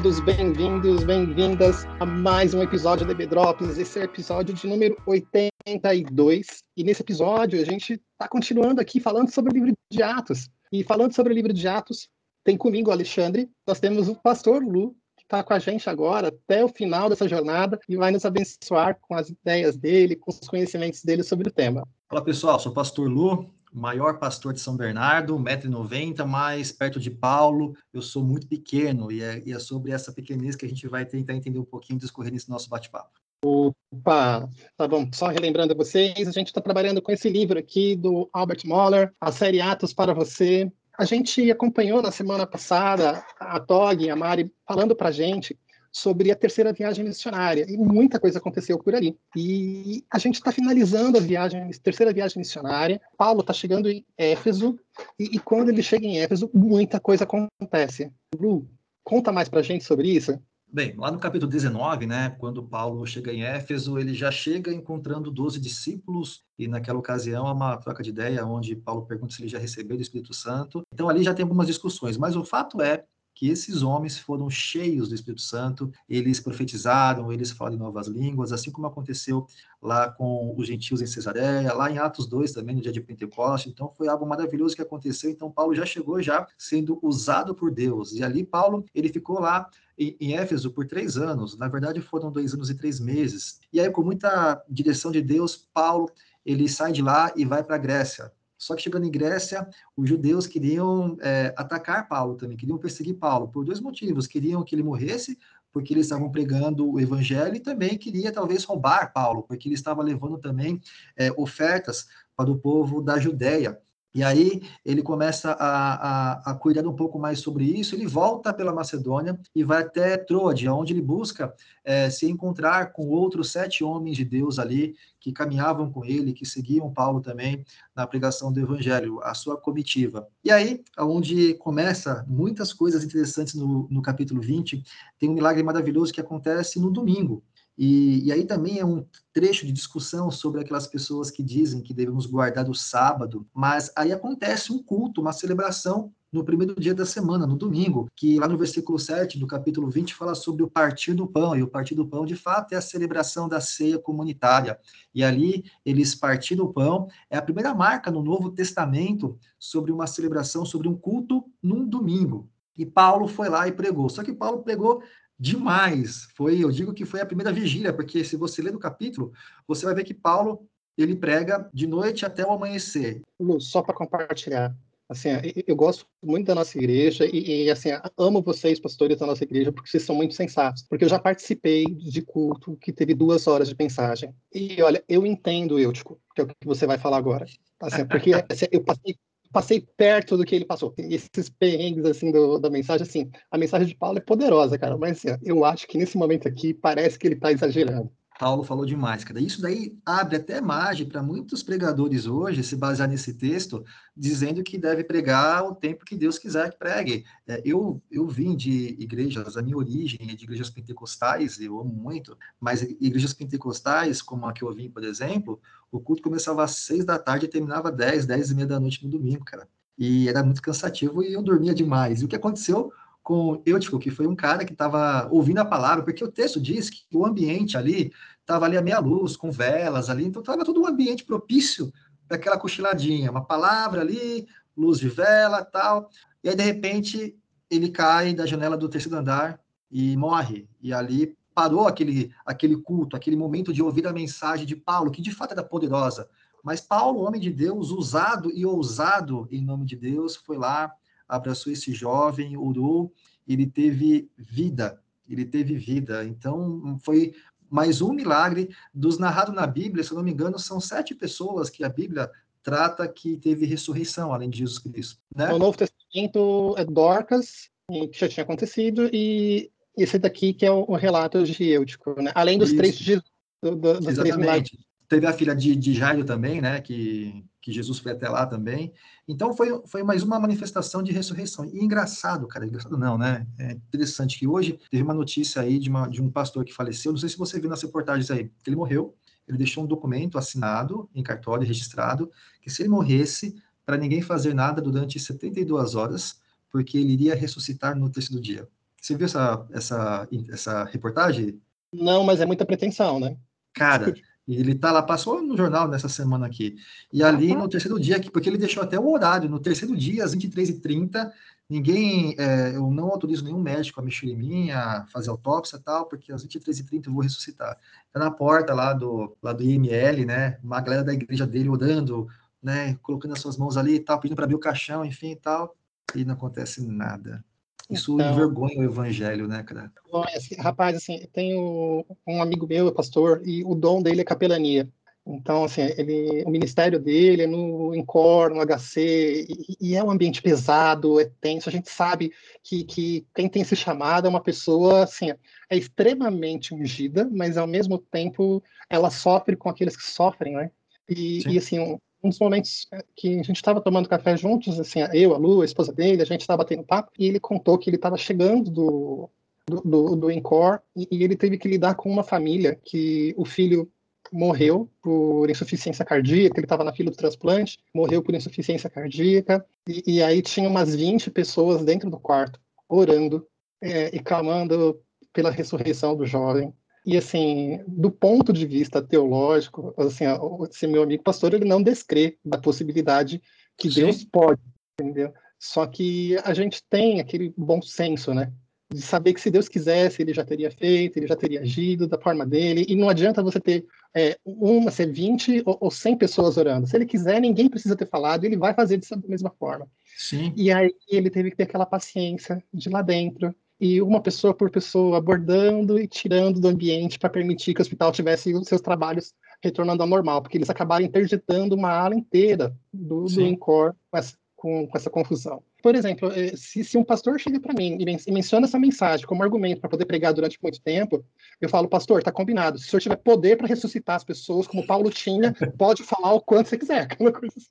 Todos, bem-vindos, bem-vindas a mais um episódio do Drops. Esse é o episódio de número 82. E nesse episódio a gente está continuando aqui falando sobre o livro de Atos. E falando sobre o livro de Atos, tem comigo o Alexandre, nós temos o pastor Lu, que está com a gente agora até o final dessa jornada e vai nos abençoar com as ideias dele, com os conhecimentos dele sobre o tema. Olá pessoal, sou o pastor Lu, maior pastor de São Bernardo, 1,90m, mais perto de Paulo. Eu sou muito pequeno e é, e é, sobre essa pequenez que a gente vai tentar entender um pouquinho, discorrer nesse nosso bate-papo. Opa, tá bom. Só relembrando a vocês, a gente está trabalhando com esse livro aqui do Albert Moller, a série Atos para você. A gente acompanhou na semana passada a Tog a Mari falando para gente sobre a terceira viagem missionária e muita coisa aconteceu por ali. E a gente está finalizando a viagem, terceira viagem missionária. Paulo está chegando em Éfeso e, e, quando ele chega em Éfeso, muita coisa acontece. Lu, conta mais para a gente sobre isso. Bem, lá no capítulo 19, né, quando Paulo chega em Éfeso, ele já chega encontrando 12 discípulos, e naquela ocasião há uma troca de ideia, onde Paulo pergunta se ele já recebeu o Espírito Santo. Então ali já tem algumas discussões, mas o fato é que esses homens foram cheios do Espírito Santo, eles profetizaram, eles falam novas línguas, assim como aconteceu lá com os gentios em Cesareia, lá em Atos 2 também, no dia de Pentecoste, então foi algo maravilhoso que aconteceu, então Paulo já chegou já sendo usado por Deus, e ali Paulo, ele ficou lá em, em Éfeso por três anos, na verdade foram dois anos e três meses, e aí com muita direção de Deus, Paulo, ele sai de lá e vai para a Grécia, só que chegando em Grécia, os judeus queriam é, atacar Paulo também, queriam perseguir Paulo por dois motivos. Queriam que ele morresse, porque eles estavam pregando o evangelho, e também queria talvez roubar Paulo, porque ele estava levando também é, ofertas para o povo da Judéia. E aí ele começa a, a, a, cuidar um pouco mais sobre isso, ele volta pela Macedônia e vai até Troade, onde ele busca é, se encontrar com outros sete homens de Deus ali, que caminhavam com ele, que seguiam Paulo também na pregação do Evangelho, a sua comitiva. E aí, onde começa muitas coisas interessantes no, no capítulo 20, tem um milagre maravilhoso que acontece no domingo. E, e, aí também é um trecho de discussão sobre aquelas pessoas que dizem que devemos guardar o sábado, mas aí acontece um culto, uma celebração no primeiro dia da semana, no domingo, que lá no versículo 7 do capítulo 20 fala sobre o partir do pão, e o partir do pão, de fato, é a celebração da ceia comunitária. E ali eles partiram o pão, é a primeira marca no Novo Testamento sobre uma celebração, sobre um culto num domingo. E Paulo foi lá e pregou. Só que Paulo pregou demais. Foi, eu digo que foi a primeira vigília, porque se você ler no capítulo, você vai ver que Paulo ele prega de noite até o amanhecer. Só para compartilhar, assim, eu gosto muito da nossa igreja e, e, assim, amo vocês, pastores da nossa igreja, porque vocês são muito sensatos. Porque eu já participei de culto que teve duas horas de mensagem. E olha, eu entendo, Eutico, que é o que você vai falar agora. Assim, porque assim, eu passei passei perto do que ele passou. Esses perrengues, assim, do, da mensagem, assim, a mensagem de Paulo é poderosa, cara, mas assim, eu acho que nesse momento aqui parece que ele está exagerando. Paulo falou demais, cara. Isso daí abre até margem para muitos pregadores hoje se basear nesse texto, dizendo que deve pregar o tempo que Deus quiser que pregue. É, eu, eu vim de igrejas, a minha origem é de igrejas pentecostais, eu amo muito, mas igrejas pentecostais, como a que eu vim, por exemplo, o culto começava às seis da tarde e terminava às dez, dez e meia da noite no domingo, cara. E era muito cansativo e eu dormia demais. E o que aconteceu? Com Eutico, que foi um cara que estava ouvindo a palavra, porque o texto diz que o ambiente ali estava ali a meia luz, com velas ali, então estava todo um ambiente propício para aquela cochiladinha, uma palavra ali, luz de vela tal. E aí, de repente, ele cai da janela do terceiro andar e morre. E ali parou aquele, aquele culto, aquele momento de ouvir a mensagem de Paulo, que de fato era poderosa. Mas Paulo, homem de Deus, usado e ousado em nome de Deus, foi lá, abraçou esse jovem, orou, ele teve vida, ele teve vida. Então, foi mais um milagre dos narrados na Bíblia, se eu não me engano, são sete pessoas que a Bíblia trata que teve ressurreição, além de Jesus Cristo. Né? No Novo Testamento é Dorcas, que já tinha acontecido, e esse daqui que é o, relato de Eutico, né? além dos Isso. três de, do, do, dos três milagres. Teve a filha de, de Jairo também, né? Que, que Jesus foi até lá também. Então foi, foi mais uma manifestação de ressurreição. E engraçado, cara, engraçado não, né? É interessante que hoje teve uma notícia aí de, uma, de um pastor que faleceu. Não sei se você viu nas reportagens aí. Ele morreu. Ele deixou um documento assinado em cartório registrado que se ele morresse para ninguém fazer nada durante 72 horas, porque ele iria ressuscitar no terceiro dia. Você viu essa, essa, essa reportagem? Não, mas é muita pretensão, né? Cara, ele tá lá, passou no jornal nessa semana aqui. E ali no terceiro dia, porque ele deixou até o horário, no terceiro dia, às 23h30, ninguém, é, eu não autorizo nenhum médico a mexer em mim, a fazer autópsia e tal, porque às 23h30 eu vou ressuscitar. Tá na porta lá do, lá do IML, né? Uma galera da igreja dele orando, né? Colocando as suas mãos ali e tal, pedindo para abrir o caixão, enfim e tal. E não acontece nada. Isso então, envergonha o evangelho, né, cara? Assim, rapaz, assim, tenho um amigo meu, pastor, e o dom dele é capelania. Então, assim, ele, o ministério dele é no Incor, no HC, e, e, é um ambiente pesado, é tenso. A gente sabe que, que quem tem esse chamado é uma pessoa, assim, é extremamente ungida, mas ao mesmo tempo ela sofre com aqueles que sofrem, né? E, e assim, um, um dos momentos que a gente estava tomando café juntos, assim, eu, a Lu, a esposa dele, a gente estava batendo papo, e ele contou que ele estava chegando do, do, do, do Encore e, e, ele teve que lidar com uma família que o filho morreu por insuficiência cardíaca, ele estava na fila do transplante, morreu por insuficiência cardíaca, e, e, aí tinha umas 20 pessoas dentro do quarto, orando é, e clamando pela ressurreição do jovem. E assim, do ponto de vista teológico, assim, esse meu amigo pastor, ele não descrê da possibilidade que Sim. Deus pode, entendeu? Só que a gente tem aquele bom senso, né? De saber que se Deus quisesse, ele já teria feito, ele já teria agido da forma dele, e não adianta você ter é, uma, ser 20 ou, ou 100 pessoas orando. Se ele quiser, ninguém precisa ter falado, ele vai fazer dessa mesma forma. Sim. E aí ele teve que ter aquela paciência de lá dentro, e uma pessoa por pessoa abordando e tirando do ambiente para permitir que o hospital tivesse os seus trabalhos retornando ao normal, porque eles acabaram interditando uma ala inteira do, do INCOR com essa, com, com essa confusão. Por exemplo, eh, se, se um pastor chega para mim e menciona essa mensagem como argumento para poder pregar durante muito tempo, eu falo, pastor, está combinado. Se o senhor tiver poder para ressuscitar as pessoas, como Paulo tinha, pode falar o quanto você quiser. Assim.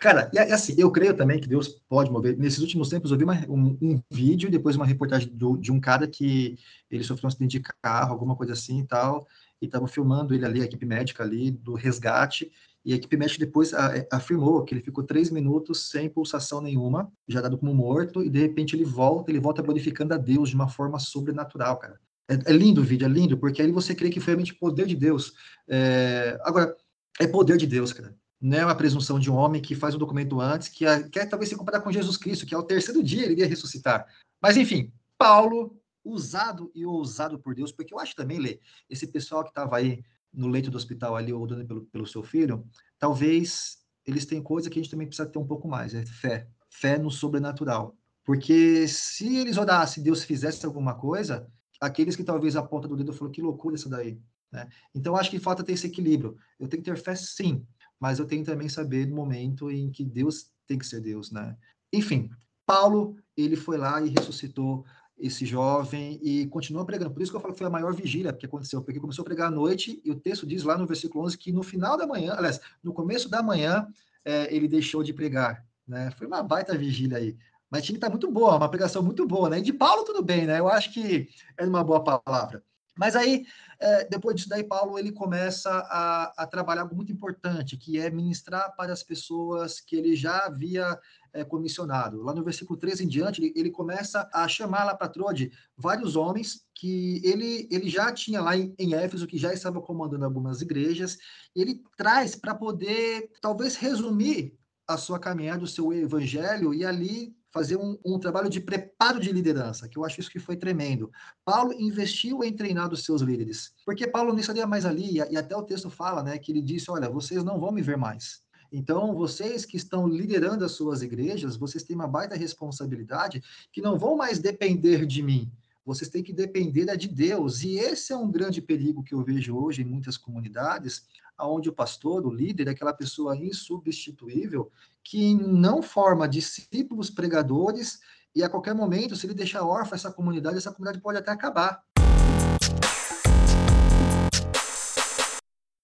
Cara, e assim, eu creio também que Deus pode mover. Nesses últimos tempos, eu vi uma, um, um, vídeo, depois uma reportagem do, de um cara que ele sofreu um acidente de carro, alguma coisa assim e tal, e estavam filmando ele ali, a equipe médica ali, do resgate, e a equipe médica depois afirmou que ele ficou três minutos sem pulsação nenhuma, já dado como morto, e de repente ele volta, ele volta glorificando a Deus de uma forma sobrenatural, cara. É, é lindo o vídeo, é lindo, porque aí você crê que foi realmente poder de Deus. É... Agora, é poder de Deus, cara. Não é uma presunção de um homem que faz um documento antes, que quer talvez se comparar com Jesus Cristo, que ao terceiro dia ele iria ressuscitar. Mas enfim, Paulo, usado e ousado por Deus, porque eu acho também, Lê, esse pessoal que estava aí no leito do hospital ali, orando pelo, pelo seu filho, talvez eles tenham coisa que a gente também precisa ter um pouco mais, é fé. Fé no sobrenatural. Porque se eles orassem, Deus fizesse alguma coisa, aqueles que talvez a ponta do dedo falou que loucura isso daí. Né? Então, acho que falta ter esse equilíbrio. Eu tenho que ter fé, sim, mas eu tenho também saber no momento em que Deus tem que ser Deus, né? Enfim, Paulo, ele foi lá e ressuscitou esse jovem e continua pregando. Por isso que eu falo que foi a maior vigília que aconteceu, porque começou a pregar à noite e o texto diz lá no versículo 11 que no final da manhã, aliás, no começo da manhã, é, ele deixou de pregar. Né? Foi uma baita vigília aí. Mas tinha que estar muito boa, uma pregação muito boa, né? E de Paulo tudo bem, né? Eu acho que é uma boa palavra. Mas aí, é, depois disso daí, Paulo ele começa a, a, trabalhar algo muito importante, que é ministrar para as pessoas que ele já havia é, comissionado. Lá no versículo 13 em diante, ele, ele começa a chamar lá para Trode vários homens que ele, ele já tinha lá em, em Éfeso, que já estava comandando algumas igrejas, ele traz para poder, talvez, resumir a sua caminhada, o seu evangelho, e ali fazer um, um, trabalho de preparo de liderança, que eu acho isso que foi tremendo. Paulo investiu em treinar os seus líderes, porque Paulo não estaria mais ali, e, e até o texto fala, né, que ele disse, olha, vocês não vão me ver mais. Então, vocês que estão liderando as suas igrejas, vocês têm uma baita responsabilidade que não vão mais depender de mim. Vocês têm que depender de Deus. E esse é um grande perigo que eu vejo hoje em muitas comunidades, onde o pastor, o líder, é aquela pessoa insubstituível que não forma discípulos pregadores e a qualquer momento, se ele deixar órfã essa comunidade, essa comunidade pode até acabar.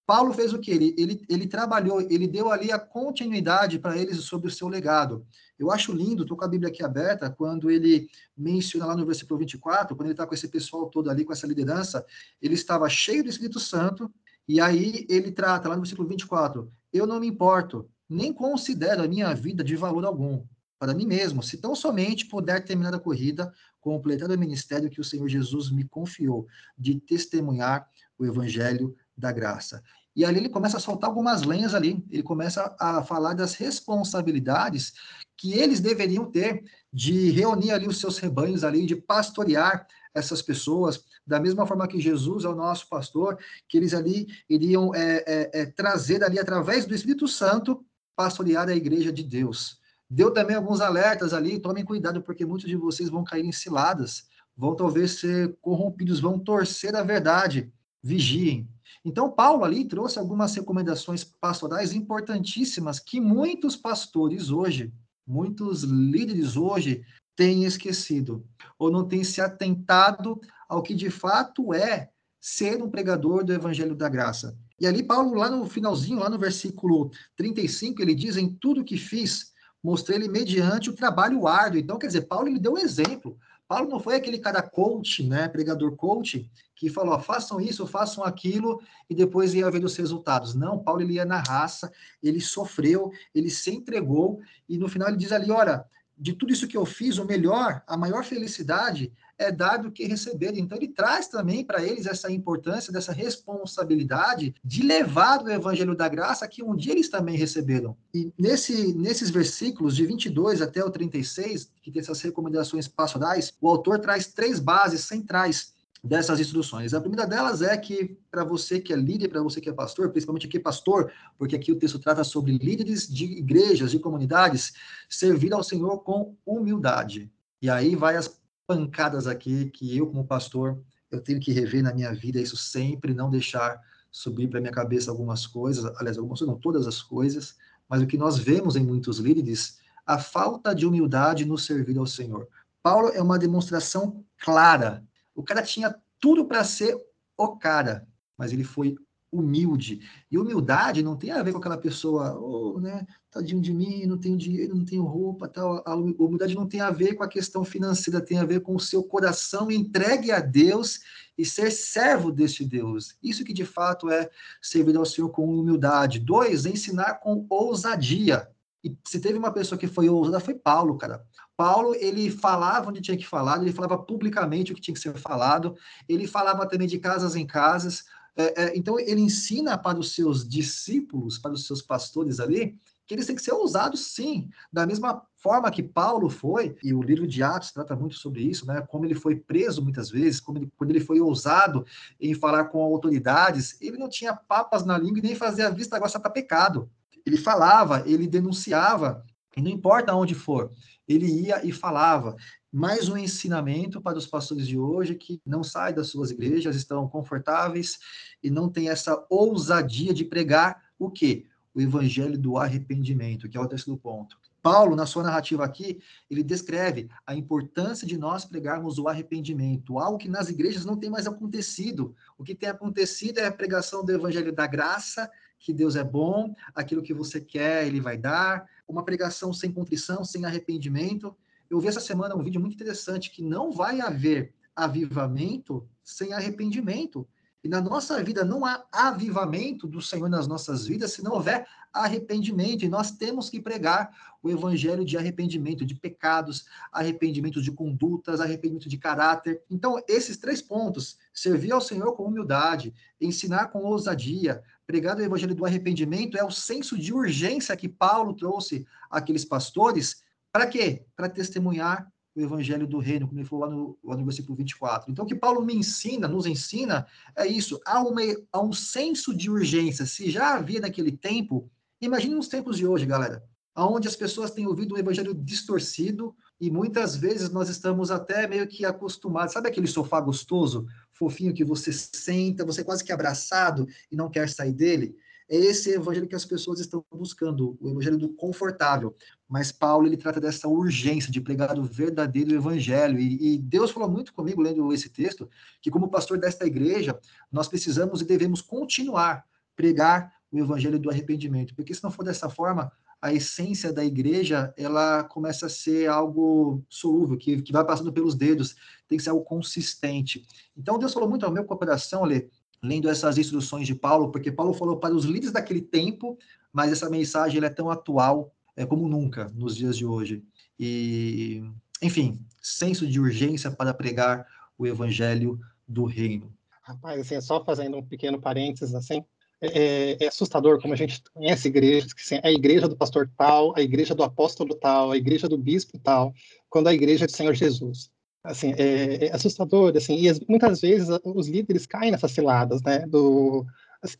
Paulo fez o que? Ele, ele, ele trabalhou, ele deu ali a continuidade para eles sobre o seu legado. Eu acho lindo, estou com a Bíblia aqui aberta, quando ele menciona lá no versículo 24, quando ele está com esse pessoal todo ali, com essa liderança, ele estava cheio do Espírito Santo, e aí ele trata lá no versículo 24: Eu não me importo, nem considero a minha vida de valor algum. para mim mesmo, se tão somente puder terminar a corrida, completar o ministério que o Senhor Jesus me confiou, de testemunhar o evangelho da graça. E ali ele começa a soltar algumas lenhas ali, ele começa a falar das responsabilidades que eles deveriam ter de reunir ali os seus rebanhos ali, de pastorear essas pessoas, da mesma forma que Jesus é o nosso pastor, que eles ali iriam é, é, é, trazer ali através do Espírito Santo pastorear a igreja de Deus. Deu também alguns alertas ali, tomem cuidado, porque muitos de vocês vão cair em ciladas, vão talvez ser corrompidos, vão torcer a verdade, vigiem. Então, Paulo ali trouxe algumas recomendações pastorais importantíssimas que muitos pastores hoje, muitos líderes hoje têm esquecido, ou não têm se atentado ao que de fato é ser um pregador do evangelho da graça. E ali, Paulo, lá no finalzinho, lá no versículo 35, ele diz: Em tudo que fiz, mostrei-lhe mediante o trabalho árduo. Então, quer dizer, Paulo ele deu um exemplo. Paulo não foi aquele cara coach, né, pregador coach, que falou, ó, façam isso, façam aquilo, e depois ia ver os resultados. Não, Paulo ele ia na raça, ele sofreu, ele se entregou, e no final ele diz ali, olha, de tudo isso que eu fiz, o melhor, a maior felicidade é dar do que receber. Então, ele traz também para eles essa importância, dessa responsabilidade de levar o evangelho da graça que um dia eles também receberam. E nesse, nesses versículos, de 22 até o 36, que tem essas recomendações pastorais, o autor traz três bases centrais dessas instruções. A primeira delas é que para você que é líder, para você que é pastor, principalmente aqui pastor, porque aqui o texto trata sobre líderes de igrejas, de comunidades, servir ao Senhor com humildade. E aí vai as pancadas aqui que eu como pastor eu tenho que rever na minha vida isso sempre, não deixar subir para minha cabeça algumas coisas, aliás, algumas não todas as coisas, mas o que nós vemos em muitos líderes, a falta de humildade no servir ao Senhor. Paulo é uma demonstração clara o cara tinha tudo para ser o cara, mas ele foi humilde. E humildade não tem a ver com aquela pessoa, oh, né, tadinho de mim, não tenho dinheiro, não tenho roupa, tal. A humildade não tem a ver com a questão financeira, tem a ver com o seu coração entregue a Deus e ser servo deste Deus. Isso que de fato é servir ao Senhor com humildade. Dois, ensinar com ousadia. E se teve uma pessoa que foi ousada, foi Paulo, cara. Paulo, ele falava onde tinha que falar, ele falava publicamente o que tinha que ser falado, ele falava também de casas em casas. É, é, então, ele ensina para os seus discípulos, para os seus pastores ali, que eles têm que ser ousados, sim, da mesma forma que Paulo foi, e o livro de Atos trata muito sobre isso, né? Como ele foi preso muitas vezes, como ele, quando ele foi ousado em falar com autoridades, ele não tinha papas na língua e nem fazia vista grossa para pecado. Ele falava, ele denunciava, e não importa onde for ele ia e falava. Mais um ensinamento para os pastores de hoje que não saem das suas igrejas, estão confortáveis e não tem essa ousadia de pregar o quê? O evangelho do arrependimento, que é o terceiro ponto. Paulo, na sua narrativa aqui, ele descreve a importância de nós pregarmos o arrependimento, algo que nas igrejas não tem mais acontecido. O que tem acontecido é a pregação do evangelho da graça, que Deus é bom, aquilo que você quer, ele vai dar, uma pregação sem contrição, sem arrependimento. Eu vi essa semana um vídeo muito interessante que não vai haver avivamento sem arrependimento. E na nossa vida não há avivamento do Senhor nas nossas vidas se não houver arrependimento. E nós temos que pregar o evangelho de arrependimento de pecados, arrependimento de condutas, arrependimento de caráter. Então, esses três pontos, servir ao Senhor com humildade, ensinar com ousadia, pregar o evangelho do arrependimento, é o senso de urgência que Paulo trouxe àqueles pastores. Para quê? Para testemunhar o evangelho do reino, como ele falou lá no, lá no versículo 24. Então, o que Paulo me ensina, nos ensina, é isso. Há, uma, há um senso de urgência. Se já havia naquele tempo, imagine nos tempos de hoje, galera, onde as pessoas têm ouvido um evangelho distorcido e muitas vezes nós estamos até meio que acostumados. Sabe aquele sofá gostoso, fofinho, que você senta, você é quase que abraçado e não quer sair dele? É esse evangelho que as pessoas estão buscando, o evangelho do confortável. Mas Paulo ele trata dessa urgência de pregar o verdadeiro evangelho. E, e, Deus falou muito comigo lendo esse texto que como pastor desta igreja nós precisamos e devemos continuar pregar o evangelho do arrependimento, porque se não for dessa forma a essência da igreja ela começa a ser algo solúvel, que, que vai passando pelos dedos, tem que ser algo consistente. Então Deus falou muito ao meu coração, Ale, lendo essas instruções de Paulo, porque Paulo falou para os líderes daquele tempo, mas essa mensagem é tão atual, é, como nunca nos dias de hoje. E, enfim, senso de urgência para pregar o evangelho do reino. Rapaz, assim, só fazendo um pequeno parênteses, assim, é, é, assustador como a gente conhece igrejas, que assim, é a igreja do pastor tal, a igreja do apóstolo tal, a igreja do bispo tal, quando a igreja é do Senhor Jesus. Assim, é, é assustador, assim, e as, muitas vezes os líderes caem nessas ciladas, né, do,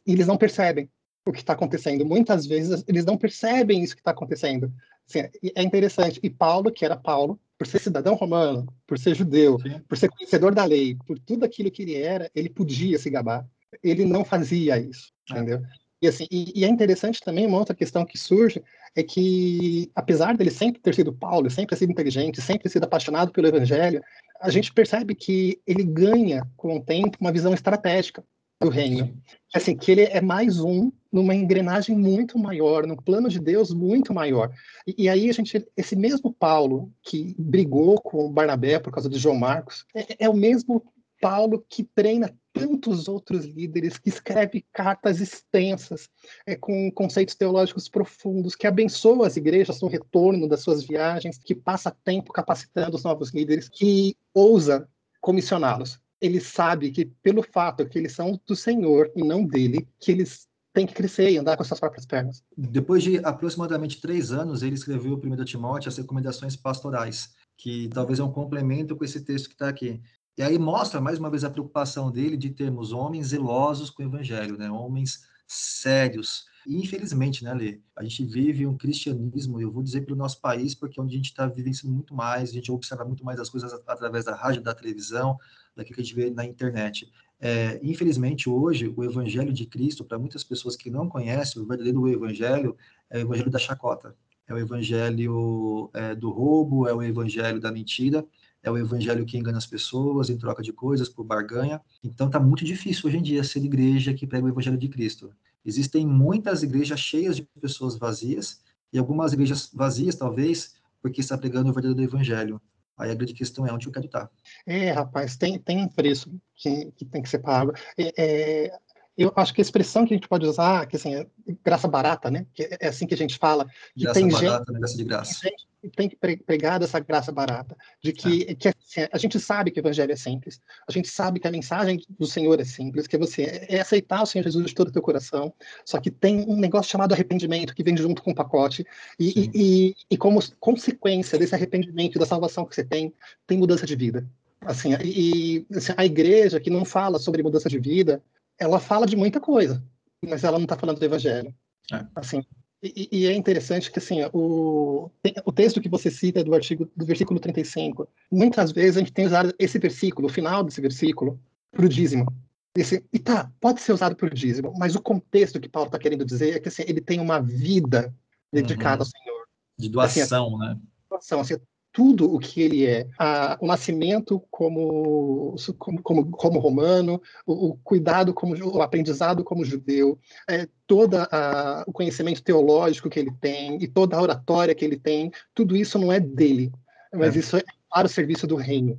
e eles não percebem o que está acontecendo. Muitas vezes eles não percebem isso que está acontecendo. Assim, é interessante. E Paulo, que era Paulo, por ser cidadão romano, por ser judeu, Sim. por ser conhecedor da lei, por tudo aquilo que ele era, ele podia se gabar. Ele não fazia isso, é. entendeu? E, assim, e, e, é interessante também uma outra questão que surge é que, apesar dele sempre ter sido Paulo, sempre ter sido inteligente, sempre ter sido apaixonado pelo evangelho, a gente percebe que ele ganha, com o tempo, uma visão estratégica do reino. Assim, que ele é mais um numa engrenagem muito maior, num plano de Deus muito maior. E, e, aí a gente, esse mesmo Paulo que brigou com Barnabé por causa de João Marcos, é, é o mesmo Paulo que treina tantos outros líderes, que escreve cartas extensas, é, com conceitos teológicos profundos, que abençoa as igrejas no retorno das suas viagens, que passa tempo capacitando os novos líderes, que ousa comissioná-los ele sabe que pelo fato que eles são do Senhor e não dele, que eles têm que crescer e andar com as suas próprias pernas. Depois de aproximadamente três anos, ele escreveu o primeiro Timóteo as recomendações pastorais, que talvez é um complemento com esse texto que está aqui. E aí mostra mais uma vez a preocupação dele de termos homens zelosos com o evangelho, né? Homens sérios. E infelizmente, né, Lê? A gente vive um cristianismo, eu vou dizer para o nosso país, porque é onde a gente está vivenciando muito mais, a gente observa muito mais as coisas através da rádio, da televisão, daquilo que a gente vê na internet. É, infelizmente, hoje, o evangelho de Cristo, para muitas pessoas que não conhecem, o verdadeiro evangelho é o evangelho da chacota, é o evangelho é, do roubo, é o evangelho da mentira, é o evangelho que engana as pessoas em troca de coisas por barganha. Então, está muito difícil hoje em dia ser igreja que prega o evangelho de Cristo. Existem muitas igrejas cheias de pessoas vazias, e algumas igrejas vazias, talvez, porque está pregando o verdadeiro evangelho. Aí a grande questão é onde eu quero estar. É, rapaz, tem, tem um preço que, que tem que ser pago. É, é, eu acho que a expressão que a gente pode usar, que assim, é graça barata, né? Que é assim que a gente fala. Que graça tem barata, gente, negócio de graça. Tem gente tem que pregar dessa graça barata, de que, é. que assim, a gente sabe que o evangelho é simples, a gente sabe que a mensagem do Senhor é simples, que você é, é aceitar o Senhor Jesus de todo o teu coração, só que tem um negócio chamado arrependimento que vem junto com o pacote, e, e, e, como consequência desse arrependimento da salvação que você tem, tem mudança de vida. Assim, e assim, a igreja que não fala sobre mudança de vida, ela fala de muita coisa, mas ela não está falando do evangelho. É. Assim, e, e, é interessante que assim, o, o texto que você cita do artigo do versículo 35, muitas vezes a gente tem usado esse versículo, o final desse versículo, para o dízimo. Esse, e tá, pode ser usado para o dízimo, mas o contexto que Paulo está querendo dizer é que assim, ele tem uma vida dedicada uhum. ao Senhor. De doação, assim, né? Doação, assim, tudo o que ele é. A, o nascimento como, como, como, como romano, o, o, cuidado como o aprendizado como judeu, é, todo o conhecimento teológico que ele tem e toda a oratória que ele tem, tudo isso não é dele, mas é. isso é para o serviço do reino.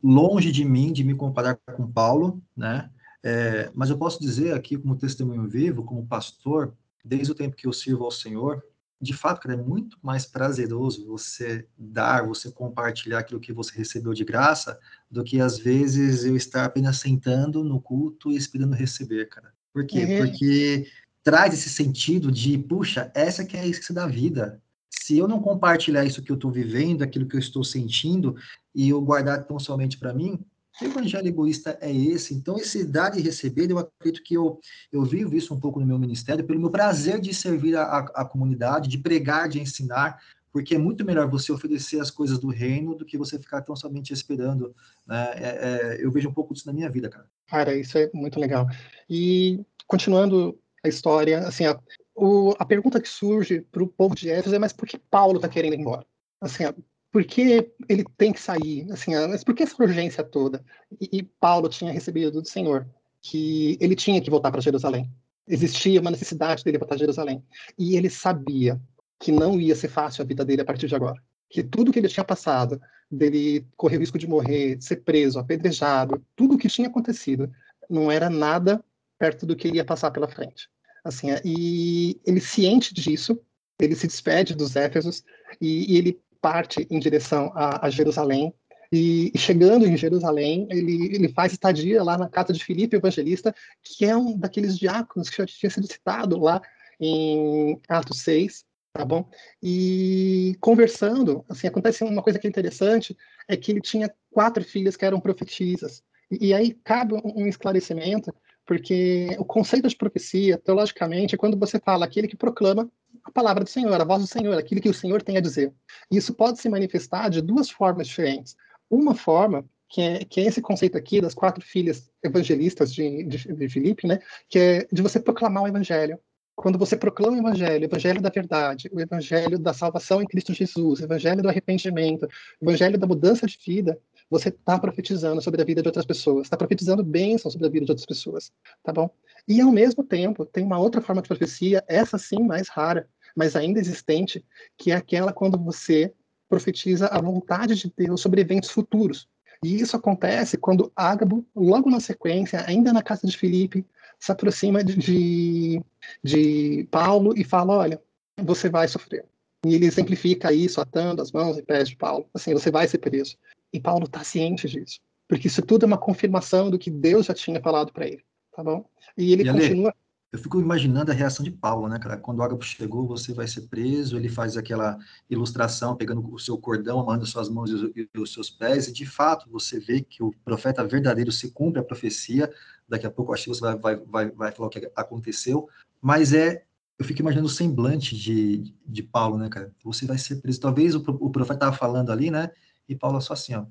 Longe de mim de me comparar com Paulo, né? É, mas eu posso dizer aqui, como testemunho vivo, como pastor, desde o tempo que eu sirvo ao Senhor, de fato, cara, é muito mais prazeroso você dar, você compartilhar aquilo que você recebeu de graça, do que às vezes eu estar apenas sentando no culto e esperando receber, cara. Por quê? Uhum. Porque traz esse sentido de, puxa, essa que é a essência da vida. Se eu não compartilhar isso que eu estou vivendo, aquilo que eu estou sentindo, e eu guardar tão somente para mim, que evangelho egoísta é esse? Então, esse dar e receber, eu acredito que eu, eu vivo isso um pouco no meu ministério, pelo meu prazer de servir a, a, comunidade, de pregar, de ensinar, porque é muito melhor você oferecer as coisas do reino do que você ficar tão somente esperando. Né? É, é, eu vejo um pouco disso na minha vida, cara. Cara, isso é muito legal. E continuando a história, assim, a, o, a pergunta que surge para o povo de Éfeso é: mas por que Paulo está querendo ir embora? Assim, por que ele tem que sair? Assim, ah, mas por que essa urgência toda? E, e Paulo tinha recebido do Senhor que ele tinha que voltar para Jerusalém. Existia uma necessidade dele voltar para Jerusalém. E ele sabia que não ia ser fácil a vida dele a partir de agora. Que tudo que ele tinha passado, dele correr o risco de morrer, ser preso, apedrejado, tudo o que tinha acontecido, não era nada perto do que ele ia passar pela frente. Assim, e ele ciente disso, ele se despede dos Éfesos e, e ele parte em direção a, a Jerusalém. E, chegando em Jerusalém, ele, ele faz estadia lá na casa de Filipe Evangelista, que é um daqueles diáconos que já tinha sido citado lá em Atos 6, tá bom? E conversando, assim, acontece uma coisa que é interessante, é que ele tinha quatro filhas que eram profetisas. E, e aí cabe um esclarecimento, porque o conceito de profecia, teologicamente, é quando você fala aquele que proclama a palavra do Senhor, a voz do Senhor, aquilo que o Senhor tem a dizer. Isso pode se manifestar de duas formas diferentes. Uma forma, que é, que é esse conceito aqui das quatro filhas evangelistas de, de, de Filipe, né, que é de você proclamar o evangelho. Quando você proclama o evangelho, o evangelho da verdade, o evangelho da salvação em Cristo Jesus, o evangelho do arrependimento, o evangelho da mudança de vida, você está profetizando sobre a vida de outras pessoas, está profetizando bênção sobre a vida de outras pessoas, tá bom? E ao mesmo tempo, tem uma outra forma de profecia, essa sim mais rara, mas ainda existente, que é aquela quando você profetiza a vontade de Deus sobre eventos futuros. E isso acontece quando Ágabo, logo na sequência, ainda na casa de Filipe, se aproxima de, de, de Paulo e fala: Olha, você vai sofrer. E ele exemplifica isso atando as mãos e pés de Paulo. Assim, você vai ser preso. E Paulo está ciente disso, porque isso tudo é uma confirmação do que Deus já tinha falado para ele, tá bom? E ele e continua. eu fico imaginando a reação de Paulo, né, cara? Quando o Ágabo chegou, você vai ser preso, ele faz aquela ilustração, pegando o seu cordão, amarrando suas mãos e os, e os seus pés, e de fato você vê que o profeta verdadeiro se cumpre a profecia. Daqui a pouco acho que você vai, vai, vai, vai falar o que aconteceu, mas é eu fico imaginando o semblante de, de Paulo, né, cara? Você vai ser preso. Talvez o, o profeta estava falando ali, né? E Paulo só assim, ó,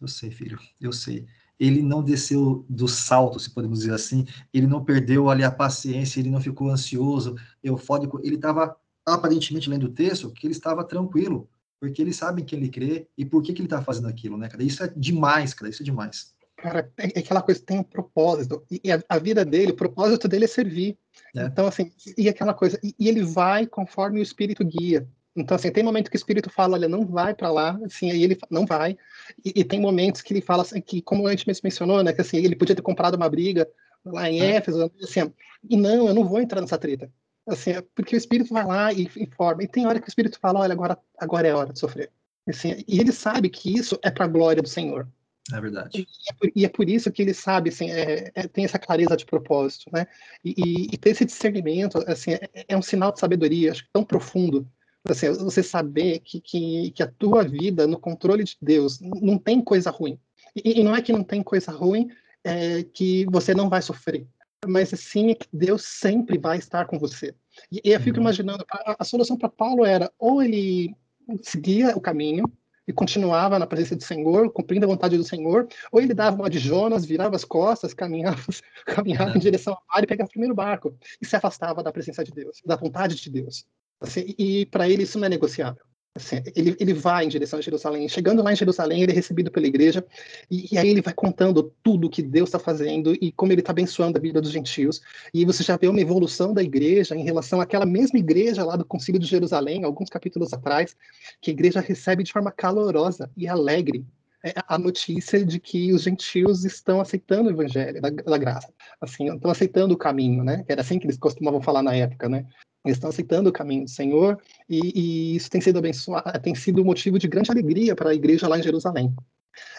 eu sei, filho, eu sei. Ele não desceu do salto, se podemos dizer assim, ele não perdeu ali a paciência, ele não ficou ansioso, eufórico, ele estava aparentemente lendo o texto que ele estava tranquilo, porque ele sabe que ele crê e por que, que ele está fazendo aquilo, né, cara? Isso é demais, cara, isso é demais. Cara, é, é aquela coisa, tem um propósito, e a, a vida dele, o propósito dele é servir. É. Então, assim, e aquela coisa, e, e ele vai conforme o Espírito guia. Então, assim, tem momento que o Espírito fala, olha, não vai para lá, assim, aí ele não vai. E, e, tem momentos que ele fala, assim, que, como a gente mencionou, né, que assim, ele podia ter comprado uma briga lá em é. Éfeso, assim, e não, eu não vou entrar nessa treta. Assim, é porque o Espírito vai lá e informa. E tem hora que o Espírito fala, olha, agora, agora é hora de sofrer. Assim, e ele sabe que isso é para a glória do Senhor. É verdade. E é, por, e é, por, isso que ele sabe, assim, é, é, tem essa clareza de propósito, né? E, e, e ter esse discernimento, assim, é, é, um sinal de sabedoria, acho que tão profundo, Assim, você saber que, que, que a tua vida no controle de Deus não tem coisa ruim. E, e não é que não tem coisa ruim é, que você não vai sofrer, mas sim é que Deus sempre vai estar com você. E, e eu fico uhum. imaginando, a, a solução para Paulo era ou ele seguia o caminho e continuava na presença do Senhor, cumprindo a vontade do Senhor, ou ele dava uma de Jonas, virava as costas, caminhava, caminhava em direção ao mar e pegava o primeiro barco e se afastava da presença de Deus, da vontade de Deus. Assim, e para ele isso não é negociável. Assim, ele, ele vai em direção a Jerusalém. Chegando lá em Jerusalém, ele é recebido pela igreja, e, e aí ele vai contando tudo que Deus está fazendo e como ele está abençoando a vida dos gentios. E você já vê uma evolução da igreja em relação àquela mesma igreja lá do Concílio de Jerusalém, alguns capítulos atrás, que a igreja recebe de forma calorosa e alegre é, a notícia de que os gentios estão aceitando o evangelho da, da graça, assim, estão aceitando o caminho, né? Era assim que eles costumavam falar na época, né? Eles estão aceitando o caminho do Senhor e, e isso tem sido abençoado, tem sido motivo de grande alegria para a igreja lá em Jerusalém.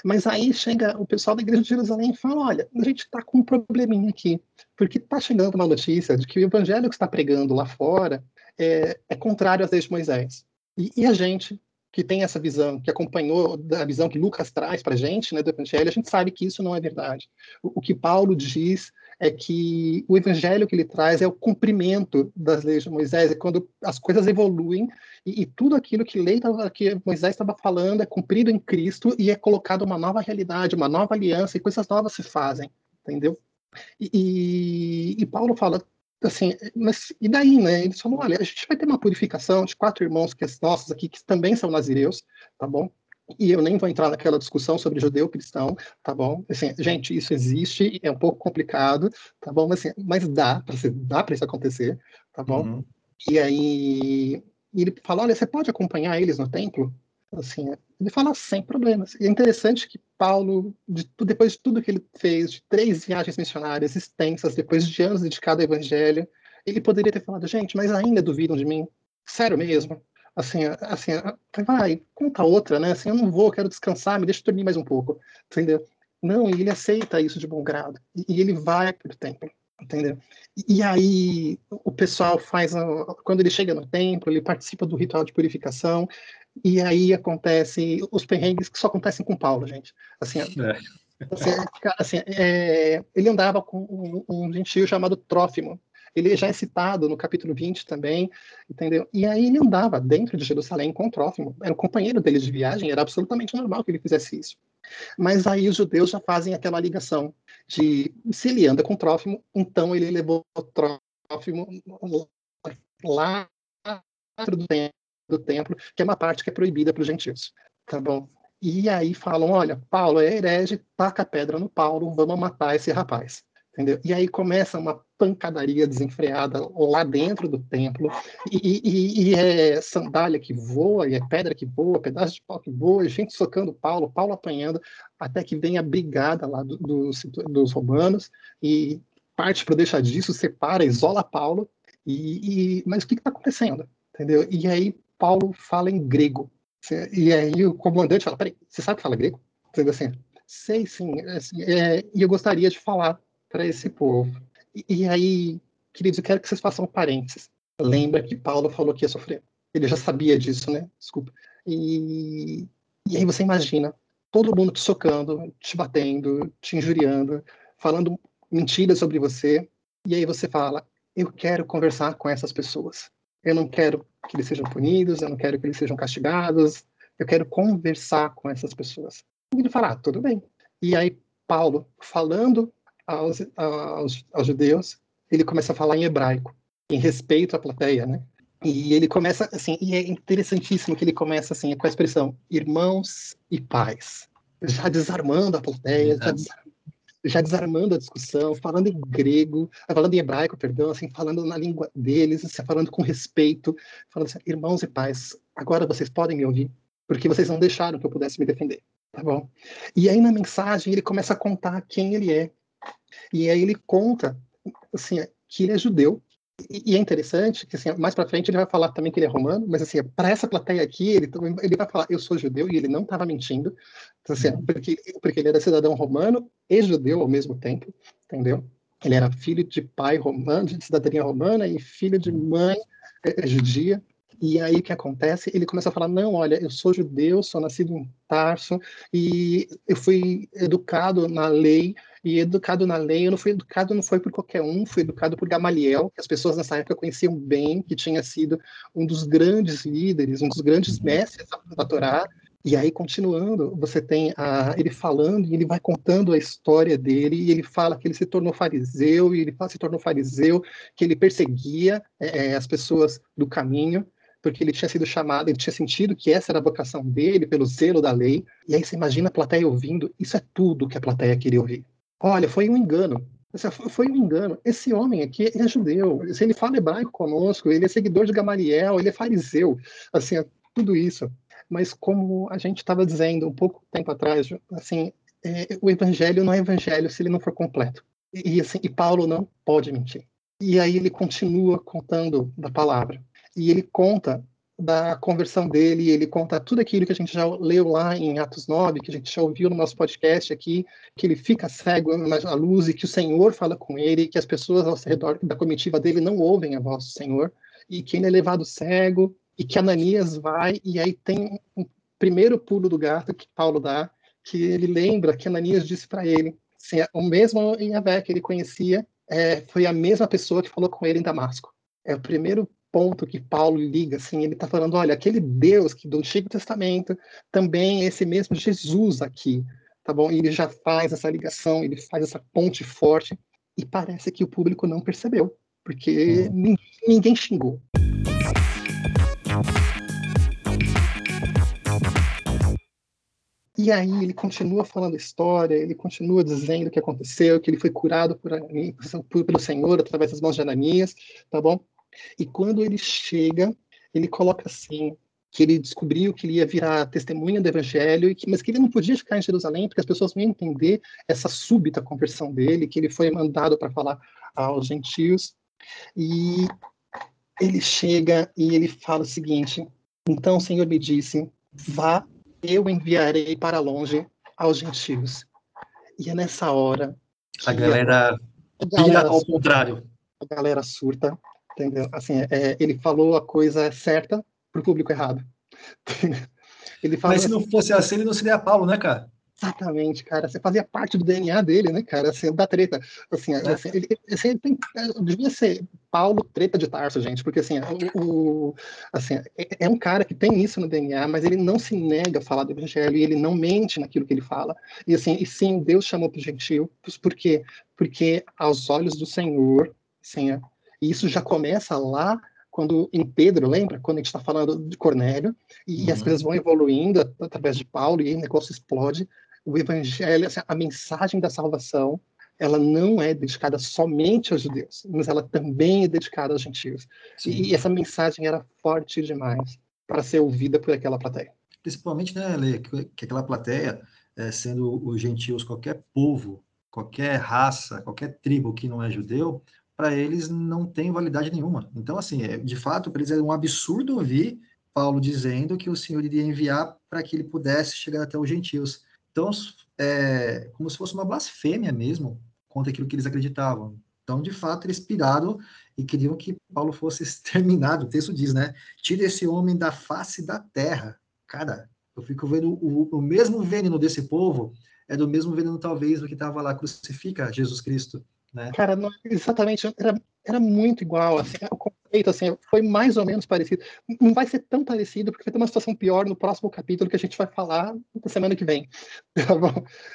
Mas aí chega o pessoal da igreja de Jerusalém e fala: olha, a gente está com um probleminha aqui, porque está chegando uma notícia de que o evangelho que está pregando lá fora é, é contrário às leis de Moisés. E, e, a gente, que tem essa visão, que acompanhou da visão que Lucas traz para a gente, né, do evangelho, a gente sabe que isso não é verdade. O, o que Paulo diz é que o evangelho que ele traz é o cumprimento das leis de Moisés, é quando as coisas evoluem e, e tudo aquilo que, lei, que Moisés estava falando é cumprido em Cristo e é colocado uma nova realidade, uma nova aliança e coisas novas se fazem, entendeu? E, e, e Paulo fala assim, mas e daí, né? Eles falam, olha, a gente vai ter uma purificação de quatro irmãos que nossos aqui que também são nazireus, tá bom? E eu nem vou entrar naquela discussão sobre judeu cristão, tá bom? Assim, gente, isso existe, é um pouco complicado, tá bom? Mas, assim, mas dá para dá para isso acontecer, tá bom? Uhum. E aí ele fala, olha, você pode acompanhar eles no templo? Assim, ele fala sem problemas. E é interessante que Paulo, de, depois de tudo que ele fez, de três viagens missionárias extensas, depois de anos dedicado ao evangelho, ele poderia ter falado, gente, mas ainda duvidam de mim? Sério mesmo? Assim, assim, vai, conta outra, né? Assim, eu não vou, quero descansar, me deixa dormir mais um pouco, entendeu? Não, e ele aceita isso de bom grado. E, ele vai para o templo, entendeu? E, e aí o pessoal faz, quando ele chega no templo, ele participa do ritual de purificação, e aí acontece os perrengues que só acontecem com Paulo, gente. Assim, é. assim, assim é, ele andava com um, um gentio chamado Trófimo, ele já é citado no capítulo 20 também, entendeu? E aí ele andava dentro de Jerusalém com Trófimo, era o companheiro dele de viagem, era absolutamente normal que ele fizesse isso. Mas aí os judeus já fazem aquela ligação de se ele anda com Trófimo, então ele levou Trófimo lá do templo, do templo, que é uma parte que é proibida para os gentios, tá bom? E aí falam, olha, Paulo é herege, taca pedra no Paulo, vamos matar esse rapaz. Entendeu? E aí começa uma pancadaria desenfreada lá dentro do templo, e, e, e, é sandália que voa, e é pedra que voa, pedaço de pau que voa, gente socando Paulo, Paulo apanhando, até que vem a brigada lá do, do, dos romanos, e parte para deixar disso, separa, isola Paulo, e, e mas o que está acontecendo? Entendeu? E aí Paulo fala em grego, e aí o comandante fala, peraí, você sabe que fala grego? Entendeu assim? Sei sim, assim, é, e eu gostaria de falar para esse povo. E, e, aí, queridos, eu quero que vocês façam parênteses. Lembra que Paulo falou que ia sofrer. Ele já sabia disso, né? Desculpa. E, e aí você imagina todo mundo te socando, te batendo, te injuriando, falando mentiras sobre você. E aí você fala: Eu quero conversar com essas pessoas. Eu não quero que eles sejam punidos, eu não quero que eles sejam castigados. Eu quero conversar com essas pessoas. E ele fala: ah, Tudo bem. E aí, Paulo, falando aos, aos, aos judeus, ele começa a falar em hebraico, em respeito à plateia, né? E ele começa assim, e é interessantíssimo que ele começa assim com a expressão irmãos e pais, já desarmando a plateia, já, já, desarmando a discussão, falando em grego, falando em hebraico, perdão, assim, falando na língua deles, assim, falando com respeito, falando assim, irmãos e pais, agora vocês podem me ouvir, porque vocês não deixaram que eu pudesse me defender, tá bom? E aí na mensagem ele começa a contar quem ele é, e aí ele conta assim, que ele é judeu. E, é interessante que assim, mais para frente ele vai falar também que ele é romano, mas assim, para essa plateia aqui, ele, ele vai falar eu sou judeu e ele não estava mentindo, então, assim, uhum. porque, porque ele era cidadão romano e judeu ao mesmo tempo, entendeu? Ele era filho de pai romano, de cidadania romana e filho de mãe é, é, judia. E aí o que acontece? Ele começa a falar: não, olha, eu sou judeu, sou nascido em Tarso e eu fui educado na lei e educado na lei. Eu não fui educado, não foi por qualquer um, fui educado por Gamaliel, que as pessoas nessa época conheciam bem, que tinha sido um dos grandes líderes, um dos grandes mestres da Torá. E aí, continuando, você tem a, ele falando e ele vai contando a história dele, e ele fala que ele se tornou fariseu, e ele se tornou fariseu, que ele perseguia é, as pessoas do caminho, porque ele tinha sido chamado, ele tinha sentido que essa era a vocação dele, pelo zelo da lei. E aí você imagina a plateia ouvindo, isso é tudo que a plateia queria ouvir. Olha, foi um engano. Foi um engano. Esse homem aqui é judeu. Ele fala hebraico conosco, ele é seguidor de Gamaliel, ele é fariseu. Assim, é tudo isso. Mas como a gente estava dizendo um pouco tempo atrás, assim, é, o evangelho não é evangelho se ele não for completo. E, assim, e Paulo não pode mentir. E aí ele continua contando da palavra e ele conta da conversão dele, ele conta tudo aquilo que a gente já leu lá em Atos 9, que a gente já ouviu no nosso podcast aqui, que ele fica cego na luz e que o Senhor fala com ele, que as pessoas ao redor da comitiva dele não ouvem a voz do Senhor, e que ele é levado cego, e que Ananias vai, e aí tem um primeiro pulo do gato que Paulo dá, que ele lembra que Ananias disse para ele, assim, o mesmo Yahvé que ele conhecia, é, foi a mesma pessoa que falou com ele em Damasco. É o primeiro ponto que Paulo liga, assim, ele está falando, olha, aquele Deus que do Antigo Testamento também é esse mesmo Jesus aqui, tá bom? E ele já faz essa ligação, ele faz essa ponte forte, e parece que o público não percebeu, porque uhum. ninguém xingou. E aí ele continua falando a história, ele continua dizendo o que aconteceu, que ele foi curado por, por, pelo Senhor através das mãos de Ananias, tá bom? E quando ele chega, ele coloca assim: que ele descobriu que ele ia virar testemunha do evangelho, que, mas que ele não podia ficar em Jerusalém, porque as pessoas não iam entender essa súbita conversão dele, que ele foi mandado para falar aos gentios. E ele chega e ele fala o seguinte: Então o Senhor me disse, vá, eu enviarei para longe aos gentios. E é nessa hora. A galera, a galera ao contrário. A galera surta, entendeu? Assim, é, ele falou a coisa certa, para o público errado. ele fala Mas se não assim, fosse assim, ele não seria Paulo, né, cara? Exatamente, cara. Você fazia parte do DNA dele, né, cara? Assim, da treta. Assim, é. assim, ele, tem, devia ser Paulo Treta de Tarso, gente, porque assim, o, o, assim, é, é, um cara que tem isso no DNA, mas ele não se nega a falar do evangelho e ele não mente naquilo que ele fala. E assim, e sim, Deus chamou para o gentil, por quê? Porque aos olhos do Senhor, assim, é, isso já começa lá quando em Pedro, lembra? Quando a gente está falando de Cornélio, e, uhum. as coisas vão evoluindo através de Paulo, e aí o negócio explode. O evangelho, assim, a mensagem da salvação, ela não é dedicada somente aos judeus, mas ela também é dedicada aos gentios. E, e, essa mensagem era forte demais para ser ouvida por aquela plateia. Principalmente, né, Lê, que, que aquela plateia, é, sendo os gentios qualquer povo, qualquer raça, qualquer tribo que não é judeu, para eles não tem validade nenhuma. Então, assim, é, de fato, para eles é um absurdo ouvir Paulo dizendo que o Senhor iria enviar para que ele pudesse chegar até os gentios. Então, é como se fosse uma blasfêmia mesmo contra aquilo que eles acreditavam. Então, de fato, eles piraram e queriam que Paulo fosse exterminado. O texto diz, né? Tire esse homem da face da terra. Cara, eu fico vendo o, o mesmo veneno desse povo é do mesmo veneno, talvez, do que estava lá, crucifica Jesus Cristo. Né? Cara, não, exatamente, era, era muito igual, assim, o conceito assim, foi mais ou menos parecido. Não vai ser tão parecido, porque vai ter uma situação pior no próximo capítulo que a gente vai falar na semana que vem. Tá bom?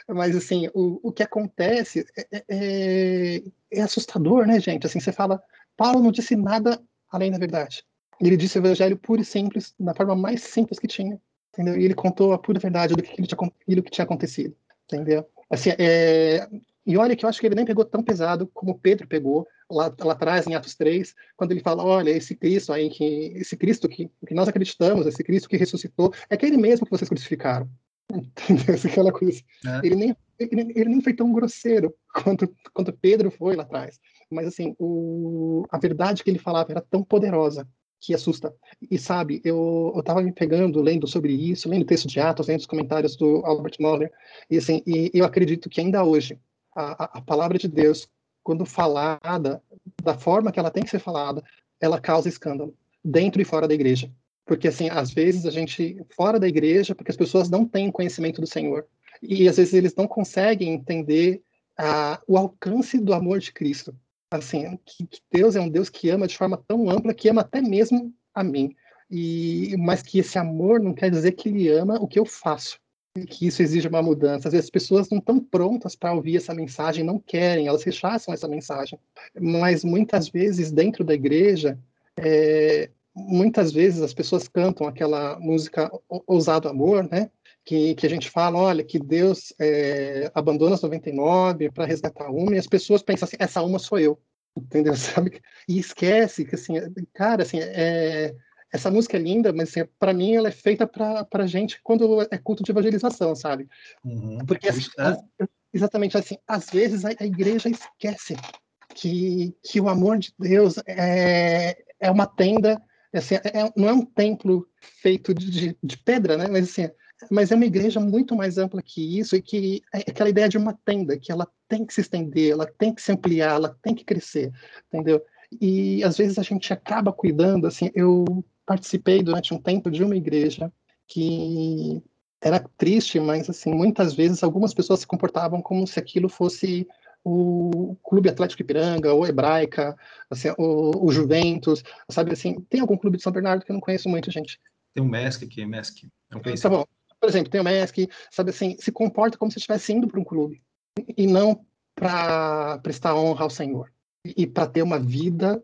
Mas, assim, o, o que acontece é, é, é, é assustador, né, gente? Assim, você fala, Paulo não disse nada além da verdade. Ele disse o evangelho puro e simples, da forma mais simples que tinha. Entendeu? E ele contou a pura verdade do que, ele tinha, que tinha acontecido. Entendeu? Assim, é, e olha que eu acho que ele nem pegou tão pesado como Pedro pegou lá, lá atrás, em Atos 3, quando ele fala: olha, esse Cristo aí, que, esse Cristo que, que nós acreditamos, esse Cristo que ressuscitou, é aquele mesmo que vocês crucificaram. Entendeu? Aquela coisa. É. Ele, nem, ele, ele, nem foi tão grosseiro quanto, quanto Pedro foi lá atrás. Mas, assim, o, a verdade que ele falava era tão poderosa que assusta. E sabe, eu estava me pegando, lendo sobre isso, lendo o texto de Atos, lendo os comentários do Albert Moller, e assim, e eu acredito que ainda hoje a, a palavra de Deus, quando falada da forma que ela tem que ser falada, ela causa escândalo dentro e fora da igreja. Porque, assim, às vezes a gente, fora da igreja, porque as pessoas não têm conhecimento do Senhor. E às vezes eles não conseguem entender uh, o alcance do amor de Cristo. Assim, que, que, Deus é um Deus que ama de forma tão ampla, que ama até mesmo a mim. E, mas que esse amor não quer dizer que ele ama o que eu faço que isso exige uma mudança. Às vezes as pessoas não estão prontas para ouvir essa mensagem, não querem, elas rechaçam essa mensagem. Mas muitas vezes dentro da igreja, é, muitas vezes as pessoas cantam aquela música Ousado Amor, né? Que, que a gente fala, olha, que Deus é, abandona as 99 para resgatar uma, e as pessoas pensam assim, essa uma sou eu, entendeu? Sabe? E esquece que, assim, cara, assim, é, essa música é linda, mas assim, para mim ela é feita para gente quando é culto de evangelização, sabe? Uhum. Porque assim, é. exatamente assim, às vezes a, a, igreja esquece que, que o amor de Deus é, é uma tenda, assim, é, não é um templo feito de, de, de pedra, né? Mas assim, mas é uma igreja muito mais ampla que isso e que é aquela ideia de uma tenda que ela tem que se estender, ela tem que se ampliar, ela tem que crescer, entendeu? E às vezes a gente acaba cuidando, assim, eu participei durante um tempo de uma igreja que era triste, mas assim, muitas vezes algumas pessoas se comportavam como se aquilo fosse o Clube Atlético Ipiranga, ou Hebraica, assim, o, o, Juventus, sabe assim, tem algum clube de São Bernardo que eu não conheço muito, gente. Tem o MESC aqui, MESC. Não conheço. Tá bom. Por exemplo, tem o MESC, sabe assim, se comporta como se estivesse indo para um clube e não para prestar honra ao Senhor e para ter uma vida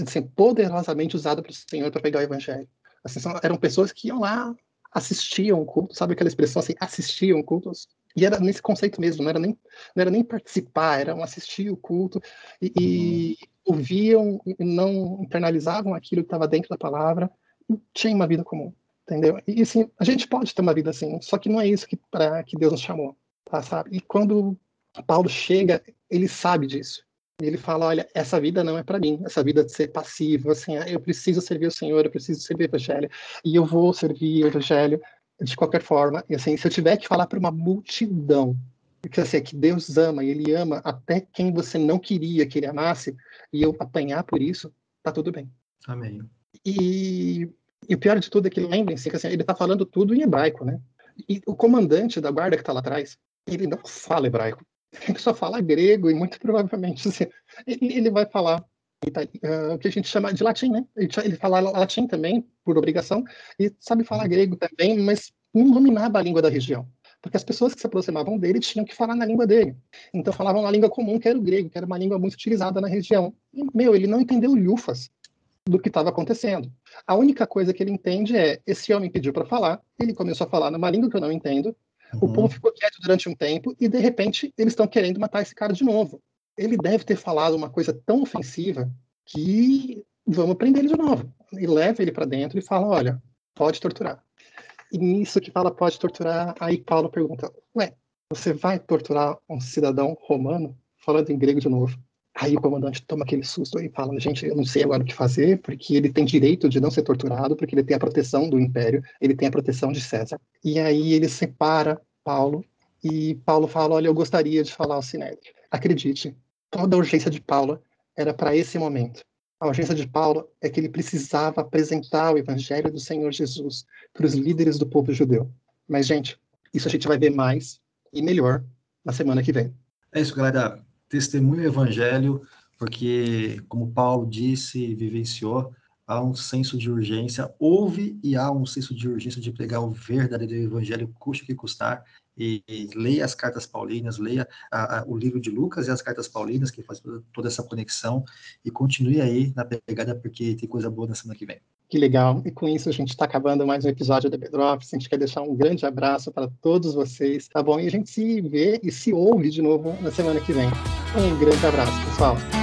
assim, poderosamente usada para o Senhor para pegar o evangelho. Assim, eram pessoas que iam lá, assistiam o culto, sabe aquela expressão assim, assistiam cultos? E era nesse conceito mesmo, não era nem, não era nem participar, eram assistir o culto e, e ouviam e não internalizavam aquilo que estava dentro da palavra e tinham uma vida comum. entendeu? E assim, a gente pode ter uma vida assim, só que não é isso que, para que Deus nos chamou, tá, sabe? E quando Paulo chega, ele sabe disso. E ele fala: olha, essa vida não é para mim, essa vida de ser passivo, assim, eu preciso servir o Senhor, eu preciso servir o Evangelho, e eu vou servir o Evangelho de qualquer forma. E assim, se eu tiver que falar para uma multidão, porque assim, é que Deus ama, e Ele ama até quem você não queria que Ele amasse, e eu apanhar por isso, tá tudo bem. Amém. E, e o pior de tudo é que lembrem-se que assim, ele está falando tudo em hebraico, né? E o comandante da guarda que está lá atrás, ele não fala hebraico. Ele só fala grego e muito provavelmente assim, ele, ele, vai falar uh, o que a gente chama de latim, né? Ele, fala latim também, por obrigação, e sabe falar grego também, mas não dominava a língua da região. Porque as pessoas que se aproximavam dele tinham que falar na língua dele. Então falavam uma língua comum, que era o grego, que era uma língua muito utilizada na região. E, meu, ele não entendeu lufas do que estava acontecendo. A única coisa que ele entende é: esse homem pediu para falar, ele começou a falar numa língua que eu não entendo, uhum. o povo ficou quieto durante um tempo e de repente eles estão querendo matar esse cara de novo. Ele deve ter falado uma coisa tão ofensiva que vamos prender ele de novo. E leva ele para dentro e fala: olha, pode torturar. E nisso que fala pode torturar, aí Paulo pergunta: ué, você vai torturar um cidadão romano? Falando em grego de novo. Aí o comandante toma aquele susto e fala: gente, eu não sei agora o que fazer, porque ele tem direito de não ser torturado, porque ele tem a proteção do império, ele tem a proteção de César. E aí ele separa Paulo e Paulo fala: olha, eu gostaria de falar ao Sinédrio. Acredite, toda a urgência de Paulo era para esse momento. A urgência de Paulo é que ele precisava apresentar o evangelho do Senhor Jesus para os líderes do povo judeu. Mas, gente, isso a gente vai ver mais e melhor na semana que vem. É isso, galera testemunho o evangelho, porque, como Paulo disse e vivenciou, há um senso de urgência, houve e há um senso de urgência de pregar o verdadeiro evangelho, custe o que custar, e, e, leia as cartas paulinas, leia a, a, o livro de Lucas e as cartas paulinas, que faz toda essa conexão, e continue aí na pegada, porque tem coisa boa na semana que vem. Que legal. E com isso a gente está acabando mais um episódio da Bedrops. A gente quer deixar um grande abraço para todos vocês, tá bom? E a gente se vê e se ouve de novo na semana que vem. Um grande abraço, pessoal.